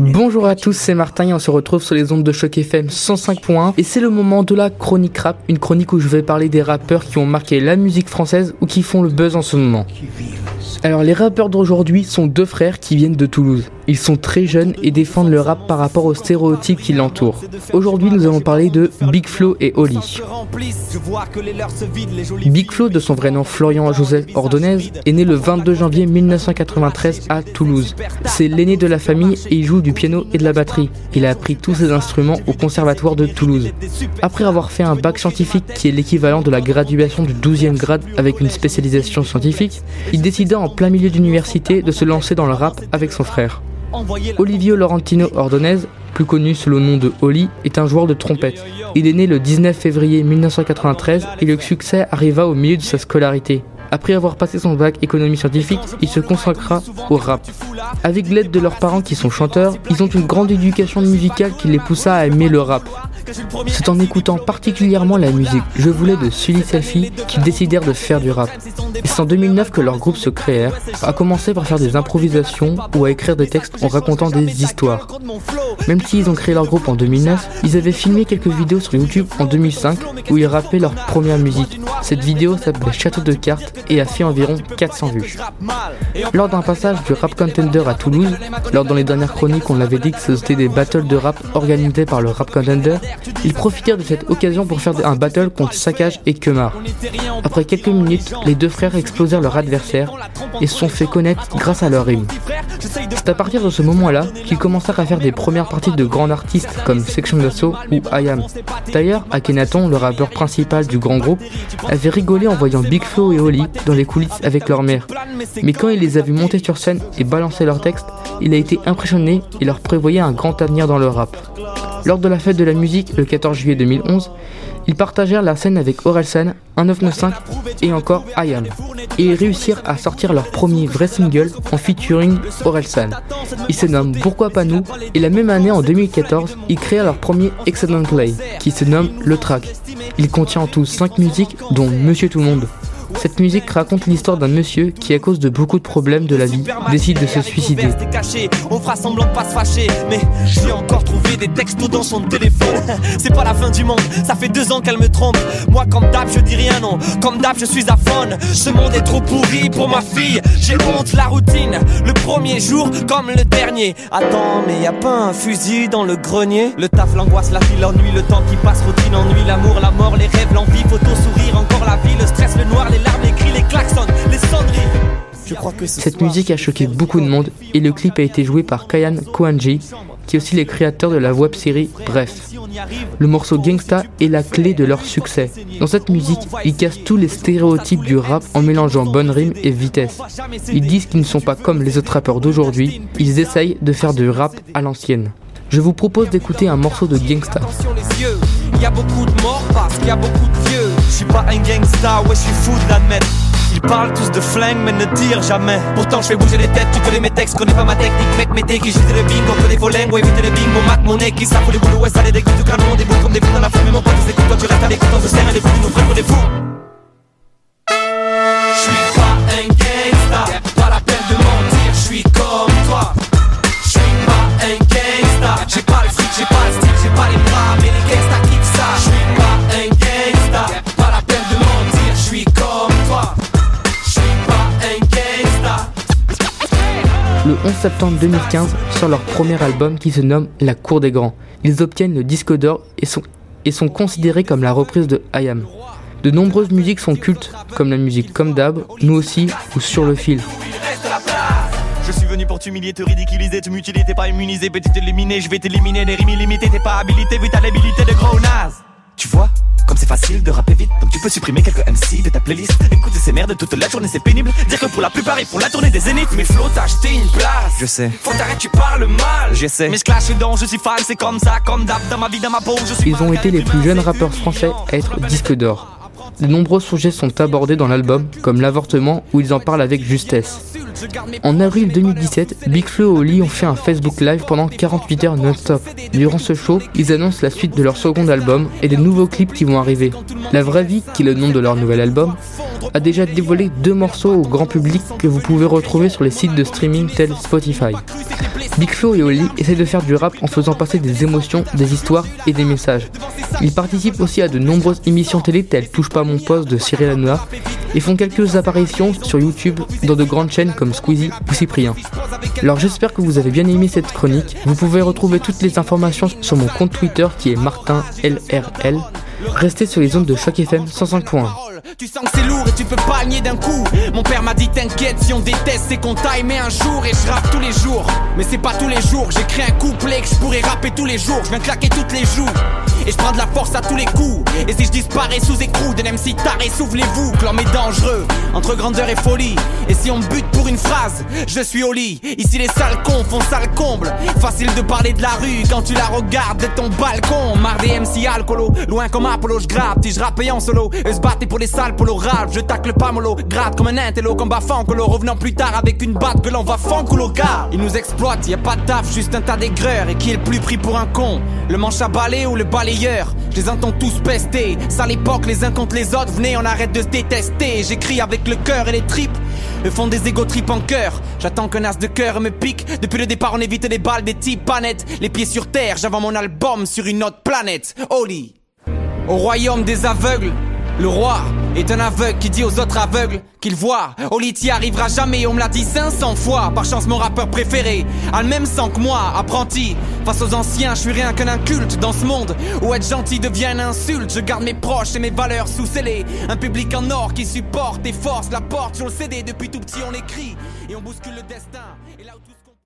Bonjour à tous, c'est Martin et on se retrouve sur les ondes de choc FM 105.1 et c'est le moment de la chronique rap, une chronique où je vais parler des rappeurs qui ont marqué la musique française ou qui font le buzz en ce moment. Alors les rappeurs d'aujourd'hui sont deux frères qui viennent de Toulouse. Ils sont très jeunes et défendent le rap par rapport aux stéréotypes qui l'entourent. Aujourd'hui nous allons parler de Big Flo et Oli. Big Flo, de son vrai nom Florian Joseph Ordonez, est né le 22 janvier 1993 à Toulouse. C'est l'aîné de la famille et il joue du piano et de la batterie. Il a appris tous ses instruments au conservatoire de Toulouse. Après avoir fait un bac scientifique qui est l'équivalent de la graduation du 12e grade avec une spécialisation scientifique, il décida en plein milieu d'université de se lancer dans le rap avec son frère. Olivio Laurentino Ordonez, plus connu sous le nom de Oli, est un joueur de trompette. Il est né le 19 février 1993 et le succès arriva au milieu de sa scolarité. Après avoir passé son bac économie scientifique, il se consacra au rap. Avec l'aide de leurs parents qui sont chanteurs, ils ont une grande éducation musicale qui les poussa à aimer le rap. C'est en écoutant particulièrement la musique Je voulais de Sully Selfie qu'ils décidèrent de faire du rap. C'est en 2009 que leur groupe se créèrent, à commencer par faire des improvisations ou à écrire des textes en racontant des histoires. Même s'ils ont créé leur groupe en 2009, ils avaient filmé quelques vidéos sur YouTube en 2005 où ils rappaient leur première musique. Cette vidéo s'appelait Château de cartes et a fait environ 400 vues. Lors d'un passage du Rap Contender à Toulouse, lors dans les dernières chroniques on l'avait dit que c'était des battles de rap organisés par le Rap Contender, ils profitèrent de cette occasion pour faire un battle contre Saccage et Kemar. Après quelques minutes, les deux frères explosèrent leur adversaire et se sont fait connaître grâce à leur rime. C'est à partir de ce moment-là qu'ils commencèrent à faire des premières parties de grands artistes comme Section d'Assaut ou IAM. D'ailleurs, Akhenaton, le rappeur principal du grand groupe, avait rigolé en voyant Big Flo et Oli dans les coulisses avec leur mère. Mais quand il les a vus monter sur scène et balancer leurs textes, il a été impressionné et leur prévoyait un grand avenir dans le rap. Lors de la fête de la musique le 14 juillet 2011, ils partagèrent la scène avec Orelsan, 1995 et encore IAM. Et ils réussirent à sortir leur premier vrai single en featuring Orelsan. Il se nomme Pourquoi pas nous et la même année en 2014, ils créèrent leur premier Excellent Play qui se nomme Le Track. Il contient en tout 5 musiques dont Monsieur Tout le Monde. Cette musique raconte l'histoire d'un monsieur qui, à cause de beaucoup de problèmes de la vie, décide de se suicider. Des textos dans son téléphone. C'est pas la fin du monde, ça fait deux ans qu'elle me trompe. Moi, comme d'hab, je dis rien, non. Comme d'hab, je suis à fond. Ce monde est trop pourri pour ma fille. J'ai honte, la routine. Le premier jour comme le dernier. Attends, mais y a pas un fusil dans le grenier? Le taf, l'angoisse, la file, l'ennui, le temps qui passe, routine, ennui, l'amour, la mort, les rêves, l'envie, photo, sourire, encore la vie, le stress, le noir, les cette musique a choqué beaucoup de monde et le clip a été joué par Kayan Kohanji, qui est aussi les créateurs de la web série Bref. Le morceau Gangsta est la clé de leur succès. Dans cette musique, ils cassent tous les stéréotypes du rap en mélangeant bonne rime et vitesse. Ils disent qu'ils ne sont pas comme les autres rappeurs d'aujourd'hui, ils essayent de faire du rap à l'ancienne. Je vous propose d'écouter un morceau de Gangsta. Ils parlent tous de flingue mais ne tirent jamais. Pourtant je fais bouger les têtes, tu connais mes textes, connais pas ma technique. Mec m'étais qui j'étais le bingo, connais vos langues, ouais évitez les bingo. Mat mon nez qui ça les boulots, ouais ça les dégoûte tout canon Des bouts comme des fous dans la femme, mais mon pote c'est toi tu restes à l'écoute, on se serre les fous nous 11 septembre 2015 sort leur premier album qui se nomme La Cour des Grands. Ils obtiennent le disque d'or et sont, et sont considérés comme la reprise de I De nombreuses musiques sont cultes, comme la musique Comme d'hab, Nous aussi ou Sur le fil. Je suis venu pour t'humilier, te ridiculiser, te mutiler, t'es pas immunisé, éliminé, je vais t'éliminer, t'es pas habilité, vu de naze. Tu vois? Comme c'est facile de rapper vite, donc tu peux supprimer quelques MC de ta playlist. Écouter ces merdes toute la journée, c'est pénible. Dire que pour la plupart, ils font la tournée des zéniths. Mais Flo, t'as acheté une place. Je sais. Faut t'arrêter, tu parles mal. Je sais. Mais je clash dedans, je suis fan, c'est comme ça, comme d'hab, dans ma vie, dans ma peau. Je suis Ils ont été les plus jeunes rappeurs français à être disque d'or. De nombreux sujets sont abordés dans l'album, comme l'avortement, où ils en parlent avec justesse. En avril 2017, Big Flo et Oli ont fait un Facebook Live pendant 48 heures non-stop. Durant ce show, ils annoncent la suite de leur second album et des nouveaux clips qui vont arriver. La vraie vie, qui est le nom de leur nouvel album, a déjà dévoilé deux morceaux au grand public que vous pouvez retrouver sur les sites de streaming tels Spotify. Big Flo et Oli essaient de faire du rap en faisant passer des émotions, des histoires et des messages. Ils participent aussi à de nombreuses émissions télé telles Touche pas mon poste de Cyril Hanouna et font quelques apparitions sur YouTube dans de grandes chaînes comme Squeezie ou Cyprien. Alors j'espère que vous avez bien aimé cette chronique. Vous pouvez retrouver toutes les informations sur mon compte Twitter qui est MartinLRL. Restez sur les zones de Choc FM 105.1. Tu sens que c'est lourd et tu peux pas nier d'un coup. Mon père m'a dit t'inquiète si on déteste c'est qu'on t'a aimé un jour et je rappe tous les jours. Mais c'est pas tous les jours, j'écris un couplet que je pourrais rapper tous les jours. Je viens claquer toutes les joues. Et je prends de la force à tous les coups. Et si je disparais sous écrou d'un MC taré Souvenez-vous que l'homme est dangereux Entre grandeur et folie. Et si on me bute pour une phrase. Je suis au lit. Ici les sales cons font sale comble. Facile de parler de la rue Quand tu la regardes de ton balcon. Marre des MC alcoolo Loin comme Apollo je grappe je rappais en solo Eux se battaient pour les sales pour rap. Je tacle pas mollo Gratte comme un intello Combat fancolo Revenant plus tard avec une batte Que l'on va fanculo. Gars Ils nous exploitent Y a pas de taf Juste un tas d'aigreurs. Et qui est le plus pris pour un con? Le manche à balai ou le balai je les entends tous pester. Ça l'époque, les uns contre les autres. Venez, on arrête de se détester. J'écris avec le cœur et les tripes. Eux font des égo tripes en cœur. J'attends qu'un as de cœur me pique. Depuis le départ, on évite les balles des types. Les pieds sur terre, j'avance mon album sur une autre planète. Holy. Au royaume des aveugles, le roi est un aveugle qui dit aux autres aveugles qu'il voit. Oli t'y arrivera jamais, on me l'a dit 500 fois. Par chance, mon rappeur préféré a le même sang que moi, apprenti. Face aux anciens, je suis rien qu'un inculte dans ce monde où être gentil devient une insulte. Je garde mes proches et mes valeurs sous scellés. Un public en or qui supporte et force la porte sur le CD. Depuis tout petit, on écrit et on bouscule le destin.